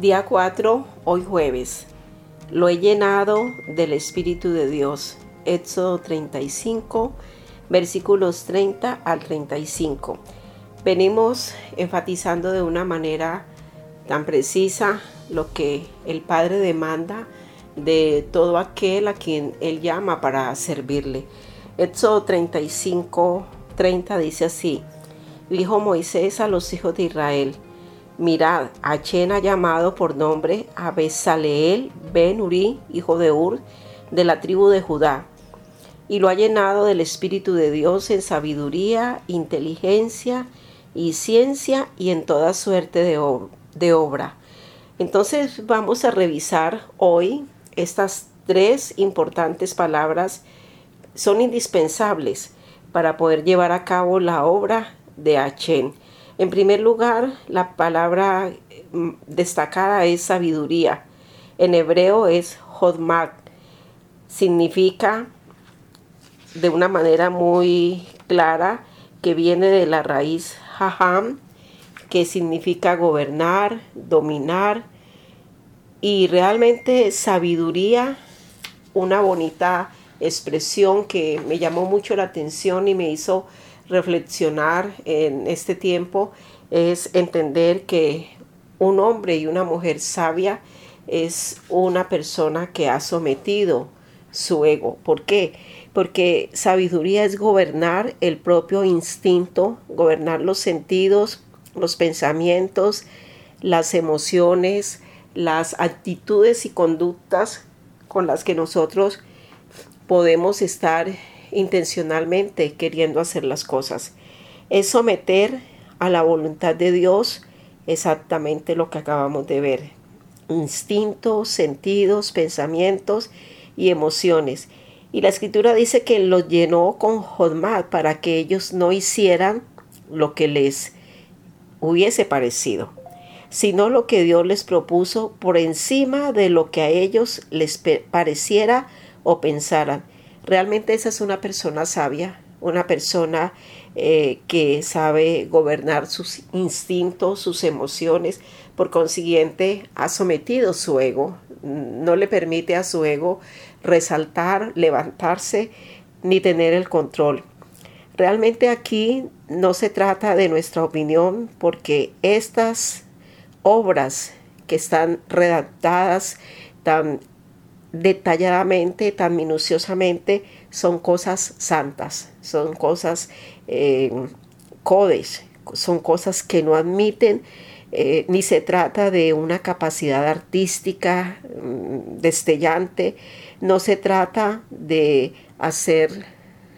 Día 4, hoy jueves. Lo he llenado del Espíritu de Dios. Éxodo 35, versículos 30 al 35. Venimos enfatizando de una manera tan precisa lo que el Padre demanda de todo aquel a quien Él llama para servirle. Éxodo 35, 30 dice así, dijo Moisés a los hijos de Israel, mirad, Achen ha llamado por nombre a Besaleel ben Uri, hijo de Ur, de la tribu de Judá, y lo ha llenado del Espíritu de Dios en sabiduría, inteligencia y ciencia y en toda suerte de, de obra. Entonces vamos a revisar hoy estas tres importantes palabras son indispensables para poder llevar a cabo la obra de Achen. En primer lugar, la palabra mm, destacada es sabiduría. En hebreo es Hodmak. Significa de una manera muy clara que viene de la raíz Haham, que significa gobernar, dominar, y realmente sabiduría, una bonita expresión que me llamó mucho la atención y me hizo reflexionar en este tiempo es entender que un hombre y una mujer sabia es una persona que ha sometido su ego. ¿Por qué? Porque sabiduría es gobernar el propio instinto, gobernar los sentidos, los pensamientos, las emociones, las actitudes y conductas con las que nosotros podemos estar intencionalmente queriendo hacer las cosas. Es someter a la voluntad de Dios exactamente lo que acabamos de ver. Instintos, sentidos, pensamientos y emociones. Y la escritura dice que los llenó con Jodmad para que ellos no hicieran lo que les hubiese parecido, sino lo que Dios les propuso por encima de lo que a ellos les pareciera o pensaran. Realmente esa es una persona sabia, una persona eh, que sabe gobernar sus instintos, sus emociones, por consiguiente ha sometido su ego, no le permite a su ego resaltar, levantarse ni tener el control. Realmente aquí no se trata de nuestra opinión porque estas obras que están redactadas tan detalladamente, tan minuciosamente, son cosas santas, son cosas eh, codes, son cosas que no admiten, eh, ni se trata de una capacidad artística mm, destellante, no se trata de hacer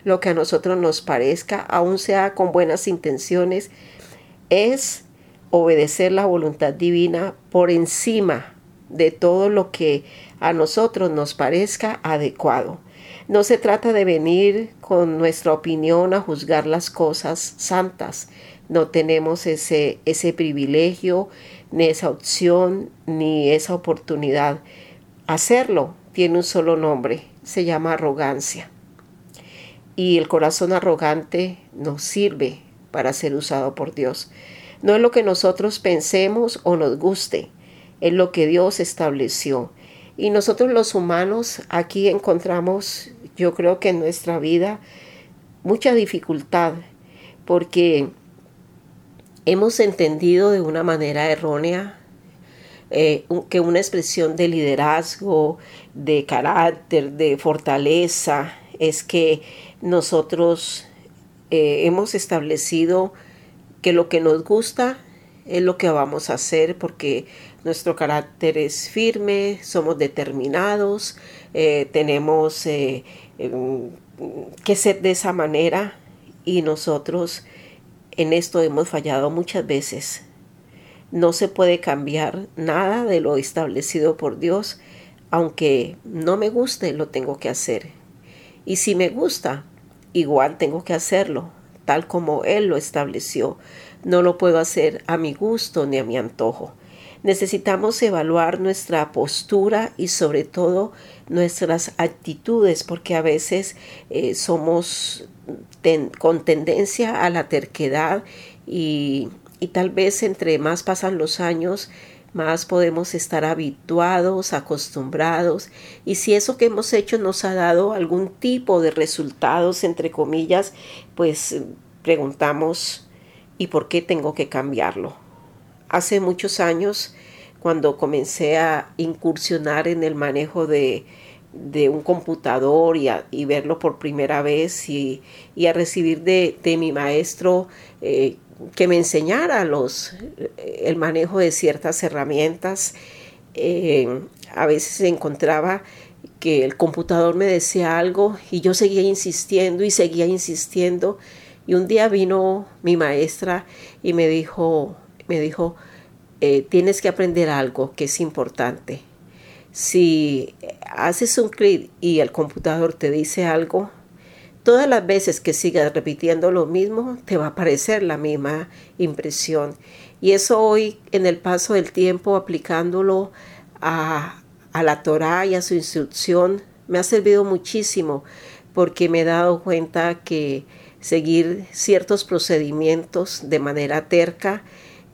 lo que a nosotros nos parezca, aun sea con buenas intenciones, es obedecer la voluntad divina por encima de todo lo que a nosotros nos parezca adecuado. No se trata de venir con nuestra opinión a juzgar las cosas santas. No tenemos ese, ese privilegio, ni esa opción, ni esa oportunidad. Hacerlo tiene un solo nombre, se llama arrogancia. Y el corazón arrogante nos sirve para ser usado por Dios. No es lo que nosotros pensemos o nos guste, es lo que Dios estableció. Y nosotros los humanos aquí encontramos, yo creo que en nuestra vida, mucha dificultad, porque hemos entendido de una manera errónea eh, que una expresión de liderazgo, de carácter, de fortaleza, es que nosotros eh, hemos establecido que lo que nos gusta es lo que vamos a hacer porque nuestro carácter es firme, somos determinados, eh, tenemos eh, em, que ser de esa manera y nosotros en esto hemos fallado muchas veces. No se puede cambiar nada de lo establecido por Dios, aunque no me guste, lo tengo que hacer. Y si me gusta, igual tengo que hacerlo, tal como Él lo estableció. No lo puedo hacer a mi gusto ni a mi antojo. Necesitamos evaluar nuestra postura y sobre todo nuestras actitudes porque a veces eh, somos con tendencia a la terquedad y, y tal vez entre más pasan los años más podemos estar habituados, acostumbrados, y si eso que hemos hecho nos ha dado algún tipo de resultados, entre comillas, pues preguntamos, ¿y por qué tengo que cambiarlo? Hace muchos años, cuando comencé a incursionar en el manejo de, de un computador y, verlo por primera vez y, y a recibir de, de mi maestro eh, que me enseñara los, el manejo de ciertas herramientas. Eh, a veces encontraba que el computador me decía algo y yo seguía insistiendo y seguía insistiendo. Y un día vino mi maestra y me dijo, me dijo, eh, tienes que aprender algo que es importante. Si haces un clic y el computador te dice algo, Todas las veces que sigas repitiendo lo mismo, te va a aparecer la misma impresión. Y eso hoy, en el paso del tiempo, aplicándolo a, a la Torah y a su instrucción, me ha servido muchísimo porque me he dado cuenta que seguir ciertos procedimientos de manera terca,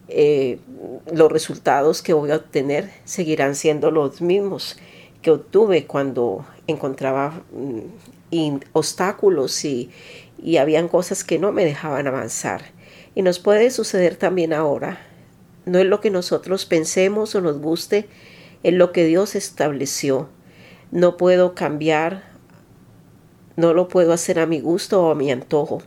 eh, los resultados que voy a obtener seguirán siendo los mismos que obtuve cuando encontraba mm, obstáculos y, y habían cosas que no me dejaban avanzar. Y nos puede suceder también ahora. No es lo que nosotros pensemos o nos guste, es lo que Dios estableció. No puedo cambiar, no lo puedo hacer a mi gusto o a mi antojo.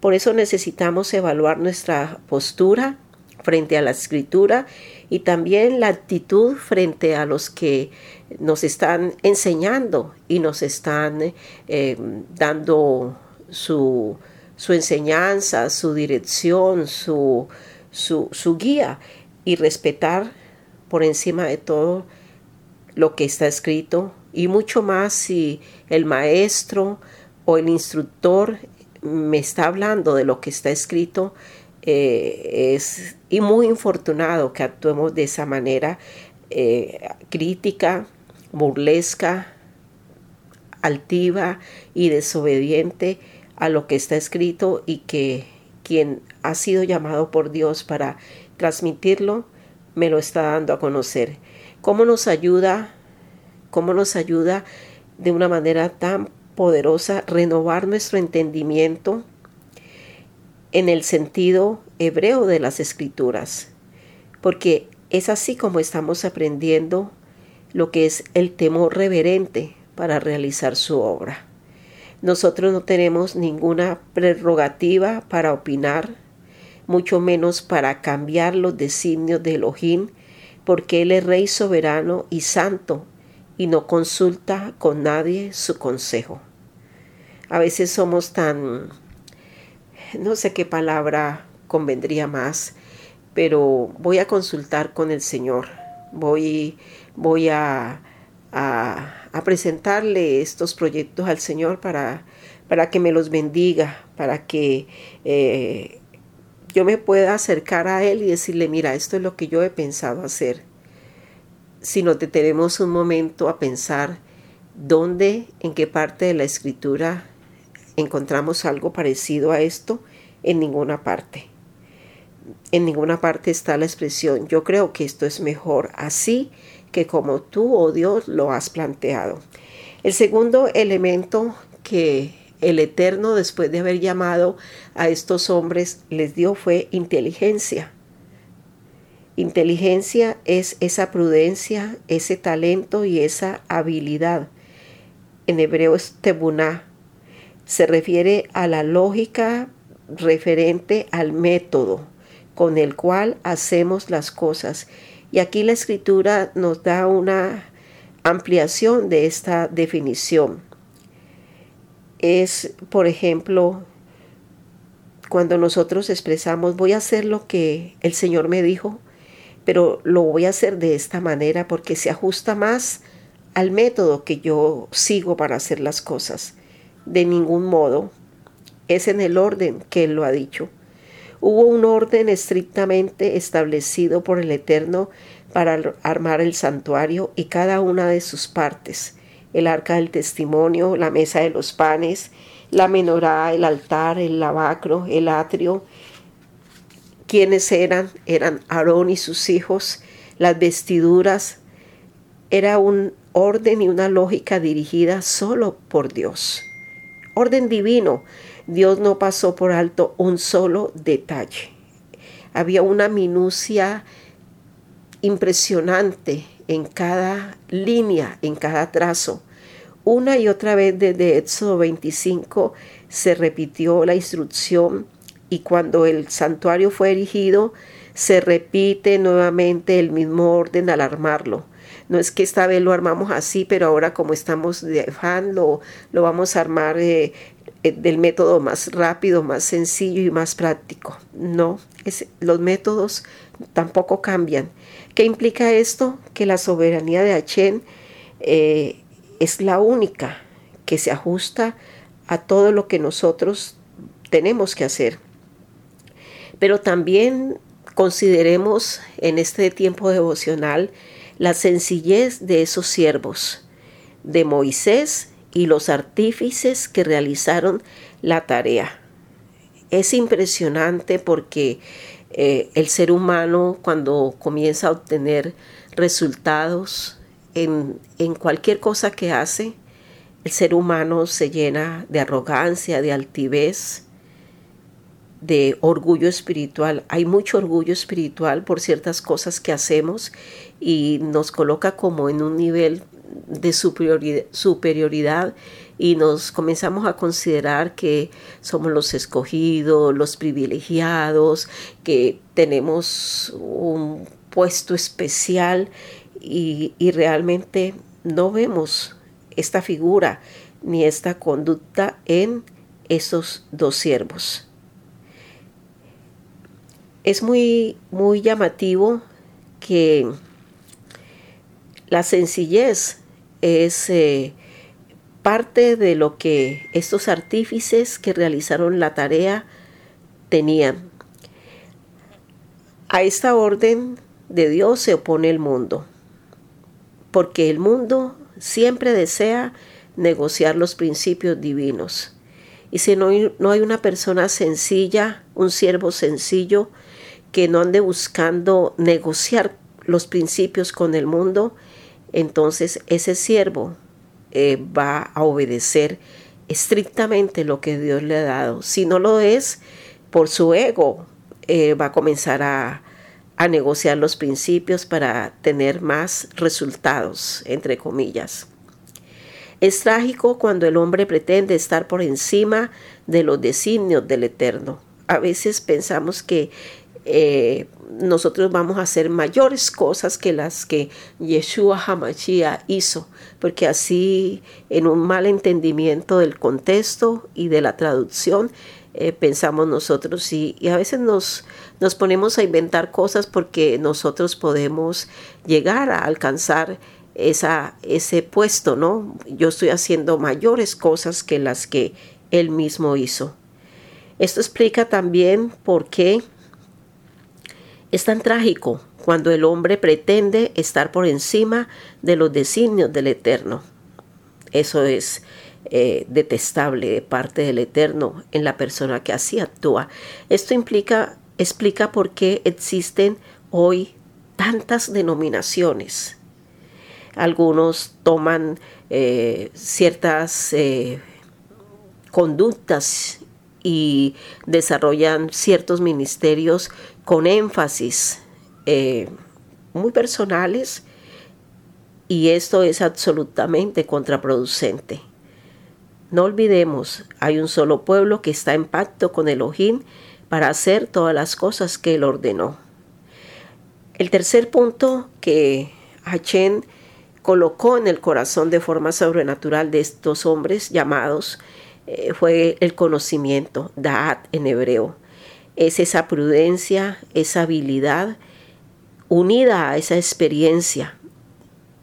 Por eso necesitamos evaluar nuestra postura frente a la escritura y también la actitud frente a los que nos están enseñando y nos están eh, dando su, su, enseñanza, su dirección, su, su, su guía y respetar por encima de todo lo que está escrito y mucho más si el maestro o el instructor me está hablando de lo que está escrito, eh, es y muy infortunado que actuemos de esa manera eh, crítica, burlesca, altiva y desobediente a lo que está escrito y que quien ha sido llamado por Dios para transmitirlo me lo está dando a conocer. ¿Cómo nos ayuda? ¿Cómo nos ayuda de una manera tan poderosa renovar nuestro entendimiento en el sentido hebreo de las escrituras, porque es así como estamos aprendiendo lo que es el temor reverente para realizar su obra. Nosotros no tenemos ninguna prerrogativa para opinar, mucho menos para cambiar los designios de Elohim, porque Él es Rey soberano y santo y no consulta con nadie su consejo. A veces somos tan no sé qué palabra convendría más, pero voy a consultar con el Señor. Voy, voy a, a, presentarle estos proyectos al Señor para, para que me los bendiga, para que eh, yo me pueda acercar a Él y decirle, mira, esto es lo que yo he pensado hacer. Si nos detenemos un momento a pensar dónde, en qué parte de la escritura encontramos algo parecido a esto en ninguna parte. En ninguna parte está la expresión yo creo que esto es mejor así que como tú o oh Dios lo has planteado. El segundo elemento que el Eterno, después de haber llamado a estos hombres, les dio fue inteligencia. Inteligencia es esa prudencia, ese talento y esa habilidad. En hebreo es tebuná, se refiere a la lógica referente al método con el cual hacemos las cosas. Y aquí la escritura nos da una ampliación de esta definición. Es, por ejemplo, cuando nosotros expresamos, voy a hacer lo que el Señor me dijo, pero lo voy a hacer de esta manera porque se ajusta más al método que yo sigo para hacer las cosas de ningún modo. Es en el orden que Él lo ha dicho. Hubo un orden estrictamente establecido por el Eterno para armar el santuario y cada una de sus partes, el arca del testimonio, la mesa de los panes, la menorá, el altar, el lavacro, el atrio. ¿Quiénes eran? Eran Aarón y sus hijos, las vestiduras, era un orden y una lógica dirigida solo por Dios. Orden divino. Dios no pasó por alto un solo detalle. Había una minucia impresionante en cada línea, en cada trazo. Una y otra vez desde Éxodo 25 se repitió la instrucción y cuando el santuario fue erigido, se repite nuevamente el mismo orden al armarlo. No es que esta vez lo armamos así, pero ahora como estamos de fan, lo, vamos a armar eh, eh, del método más rápido, más sencillo y más práctico. No, los métodos tampoco cambian. ¿Qué implica esto? Que la soberanía de Achen eh, es la única que se ajusta a todo lo que nosotros tenemos que hacer. Pero también consideremos en este tiempo devocional la sencillez de esos siervos, de Moisés y los artífices que realizaron la tarea. Es impresionante porque eh, el ser humano cuando comienza a obtener resultados en, en cualquier cosa que hace, el ser humano se llena de arrogancia, de altivez, de orgullo espiritual. Hay mucho orgullo espiritual por ciertas cosas que hacemos y nos coloca como en un nivel de superioridad, y nos comenzamos a considerar que somos los escogidos, los privilegiados, que tenemos un puesto especial y, y realmente no vemos esta figura ni esta conducta en esos dos siervos. Es muy, muy llamativo que la sencillez es eh, parte de lo que estos artífices que realizaron la tarea tenían. A esta orden de Dios se opone el mundo, porque el mundo siempre desea negociar los principios divinos. Y si no no hay una persona sencilla, un siervo sencillo, que no ande buscando negociar los principios con el mundo, entonces ese siervo eh, va a obedecer estrictamente lo que Dios le ha dado. Si no lo es, por su ego, eh, va a comenzar a, a negociar los principios para tener más resultados, entre comillas. Es trágico cuando el hombre pretende estar por encima de los designios del Eterno. A veces pensamos que eh, nosotros vamos a hacer mayores cosas que las que Yeshua Hamashia hizo, porque así en un mal entendimiento del contexto y de la traducción eh, pensamos nosotros y, a veces nos, nos ponemos a inventar cosas porque nosotros podemos llegar a alcanzar esa, ese puesto, ¿no? Yo estoy haciendo mayores cosas que las que él mismo hizo. Esto explica también por qué es tan trágico cuando el hombre pretende estar por encima de los designios del Eterno. Eso es eh, detestable de parte del Eterno en la persona que así actúa. Esto implica, explica por qué existen hoy tantas denominaciones. Algunos toman eh, ciertas eh, conductas y desarrollan ciertos ministerios con énfasis eh, muy personales y esto es absolutamente contraproducente. No olvidemos, hay un solo pueblo que está en pacto con Elohim para hacer todas las cosas que él ordenó. El tercer punto que Hachén colocó en el corazón de forma sobrenatural de estos hombres llamados eh, fue el conocimiento, Da'at en hebreo. Es esa prudencia, esa habilidad unida a esa experiencia,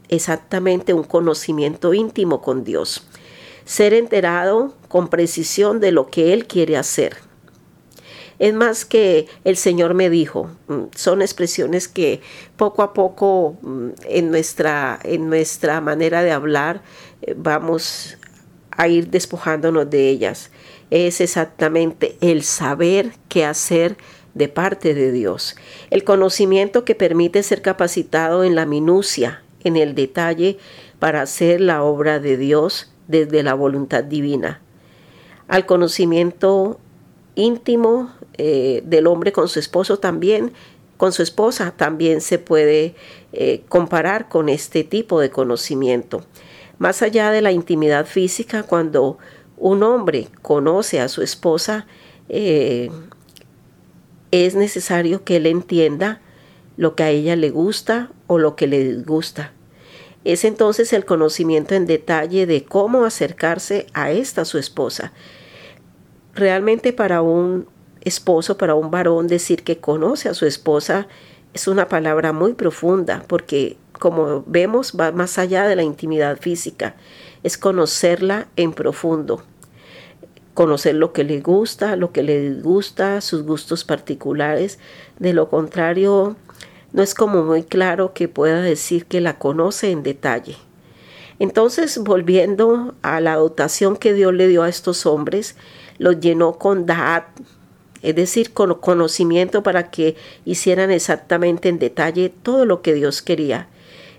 exactamente un conocimiento íntimo con Dios. Ser enterado con precisión de lo que Él quiere hacer. Es más que el Señor me dijo, mm, son expresiones que poco a poco mm, en nuestra, en nuestra manera de hablar eh, vamos a ir despojándonos de ellas. Es exactamente el saber qué hacer de parte de Dios. El conocimiento que permite ser capacitado en la minucia, en el detalle, para hacer la obra de Dios desde la voluntad divina. Al conocimiento íntimo eh, del hombre con su esposo también, con su esposa también se puede eh, comparar con este tipo de conocimiento. Más allá de la intimidad física, cuando un hombre conoce a su esposa, eh, es necesario que él entienda lo que a ella le gusta o lo que le disgusta. Es entonces el conocimiento en detalle de cómo acercarse a esta su esposa. Realmente para un esposo, para un varón, decir que conoce a su esposa es una palabra muy profunda porque, como vemos, va más allá de la intimidad física, es conocerla en profundo, conocer lo que le gusta, lo que le disgusta, sus gustos particulares. De lo contrario, no es como muy claro que pueda decir que la conoce en detalle. Entonces, volviendo a la dotación que Dios le dio a estos hombres, los llenó con da'at, es decir, con conocimiento para que hicieran exactamente en detalle todo lo que Dios quería.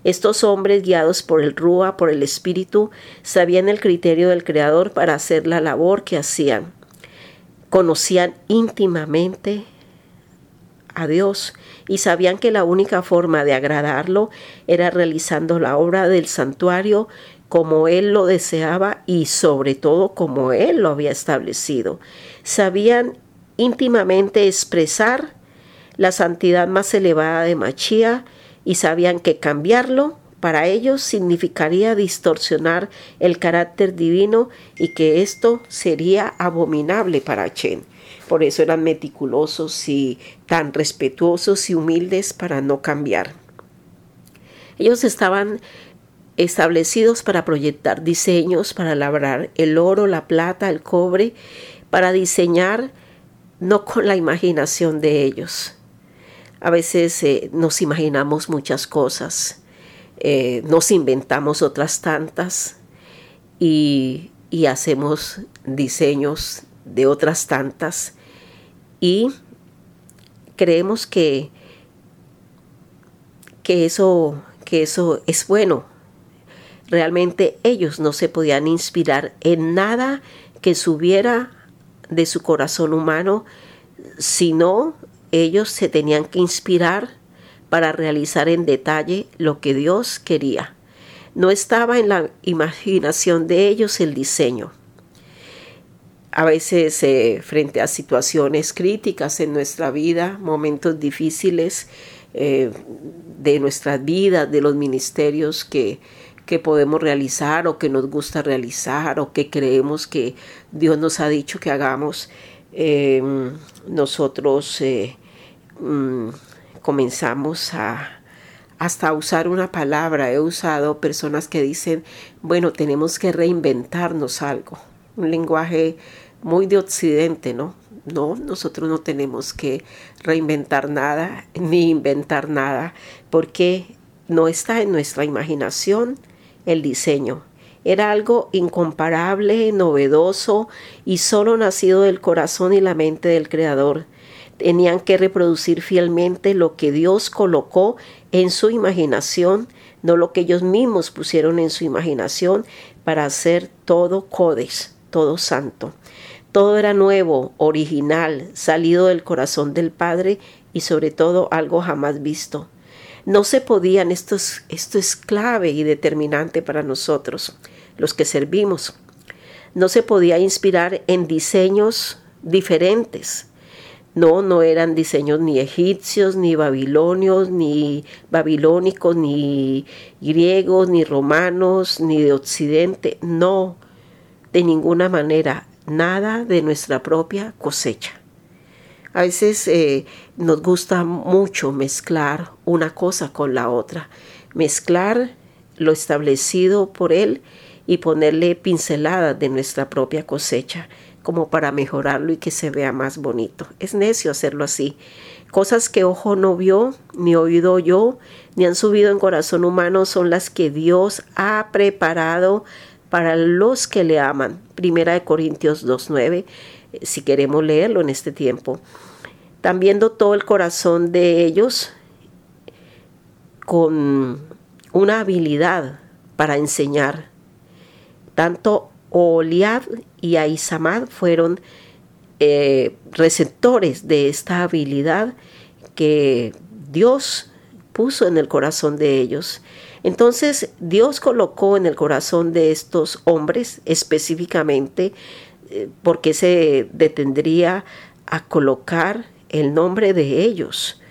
Estos hombres, guiados por el Rúa, por el Espíritu, sabían el criterio del Creador para hacer la labor que hacían. Conocían íntimamente a Dios y sabían que la única forma de agradarlo era realizando la obra del santuario como Él lo deseaba y sobre todo como Él lo había establecido. Sabían íntimamente expresar la santidad más elevada de Machía y sabían que cambiarlo para ellos significaría distorsionar el carácter divino y que esto sería abominable para Chen. Por eso eran meticulosos y tan respetuosos y humildes para no cambiar. Ellos estaban establecidos para proyectar diseños, para labrar el oro, la plata, el cobre, para diseñar no con la imaginación de ellos. A veces eh, nos imaginamos muchas cosas, eh, nos inventamos otras tantas y, y hacemos diseños de otras tantas y creemos que, que, eso, que eso es bueno. Realmente ellos no se podían inspirar en nada que subiera de su corazón humano, sino ellos se tenían que inspirar para realizar en detalle lo que Dios quería. No estaba en la imaginación de ellos el diseño. A veces eh, frente a situaciones críticas en nuestra vida, momentos difíciles eh, de nuestras vidas, de los ministerios que, que podemos realizar o que nos gusta realizar o que creemos que Dios nos ha dicho que hagamos, em, nosotros eh, mm, comenzamos a hasta usar una palabra. He usado personas que dicen, bueno, tenemos que reinventarnos algo. Un lenguaje muy de occidente, ¿no? No, nosotros no tenemos que reinventar nada ni inventar nada porque no está en nuestra imaginación, el diseño. Era algo incomparable, novedoso y solo nacido del corazón y la mente del Creador. Tenían que reproducir fielmente lo que Dios colocó en su imaginación, no lo que ellos mismos pusieron en su imaginación para hacer todo codes, todo santo. Todo era nuevo, original, salido del corazón del Padre y sobre todo algo jamás visto. No se podían, esto es, esto es clave y determinante para nosotros, los que servimos. No se podía inspirar en diseños diferentes. No, no eran diseños ni egipcios, ni babilonios, ni babilónicos, ni griegos, ni romanos, ni de occidente. No, de ninguna manera, nada de nuestra propia cosecha. A veces eh, nos gusta mucho mezclar una cosa con la otra, mezclar lo establecido por Él y ponerle pinceladas de nuestra propia cosecha como para mejorarlo y que se vea más bonito. Es necio hacerlo así. Cosas que ojo no vio, ni oído yo, ni han subido en corazón humano son las que Dios ha preparado para los que le aman. Primera de Corintios 2.9 si queremos leerlo en este tiempo. También dotó el corazón de ellos con una habilidad para enseñar. Tanto Oliab y Aisamad fueron eh, receptores de esta habilidad que Dios puso en el corazón de ellos. Entonces Dios colocó en el corazón de estos hombres específicamente, eh, porque se detendría a colocar el nombre de ellos.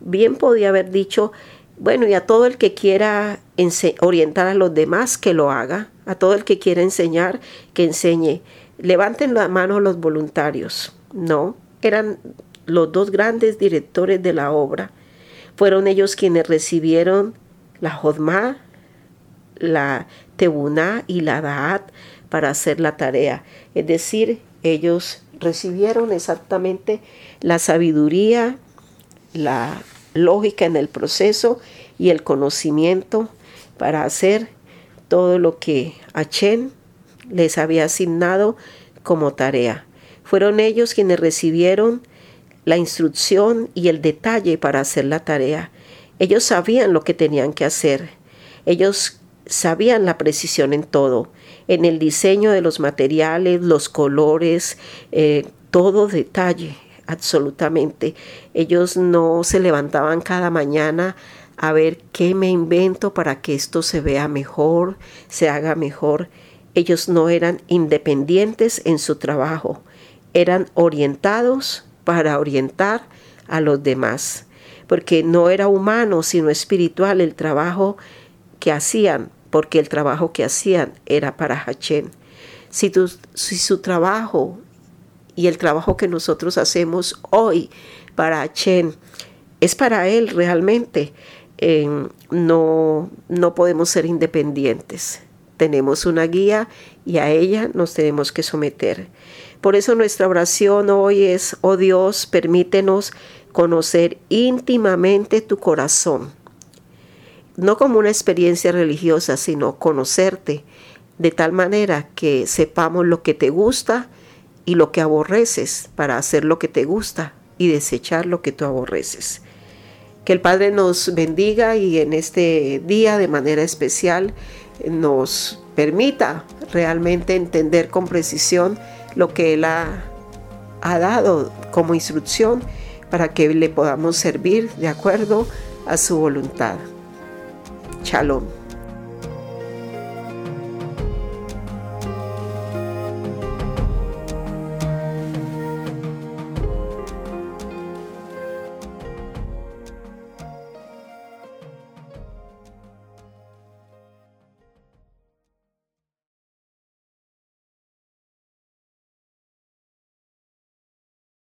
Bien podía haber dicho, bueno, y a todo el que quiera orientar a los demás, que lo haga, a todo el que quiera enseñar, que enseñe. Levanten la mano los voluntarios. No, eran los dos grandes directores de la obra. Fueron ellos quienes recibieron la Jodma, la Tebuná y la Daat para hacer la tarea. Es decir, ellos recibieron exactamente la sabiduría, la lógica en el proceso y el conocimiento para hacer todo lo que Achen les había asignado como tarea. Fueron ellos quienes recibieron la instrucción y el detalle para hacer la tarea. Ellos sabían lo que tenían que hacer. Ellos sabían la precisión en todo, en el diseño de los materiales, los colores, eh, todo detalle, absolutamente. Ellos no se levantaban cada mañana a ver qué me invento para que esto se vea mejor, se haga mejor. Ellos no eran independientes en su trabajo, eran orientados para orientar a los demás, porque no era humano sino espiritual el trabajo que hacían, porque el trabajo que hacían era para Hachén. Si, si su trabajo y el trabajo que nosotros hacemos hoy para Hachén es para Él realmente, no, no podemos ser independientes. Tenemos una guía y a ella nos tenemos que someter. Por eso nuestra oración hoy es, oh Dios, permítenos conocer íntimamente tu corazón. No como una experiencia religiosa, sino conocerte de tal manera que sepamos lo que te gusta y lo que aborreces para hacer lo que te gusta y desechar lo que tú aborreces. Que el Padre nos bendiga y en este día de manera especial nos permita realmente entender con precisión lo que Él ha, dado como instrucción para que le podamos servir de acuerdo a su voluntad. Shalom.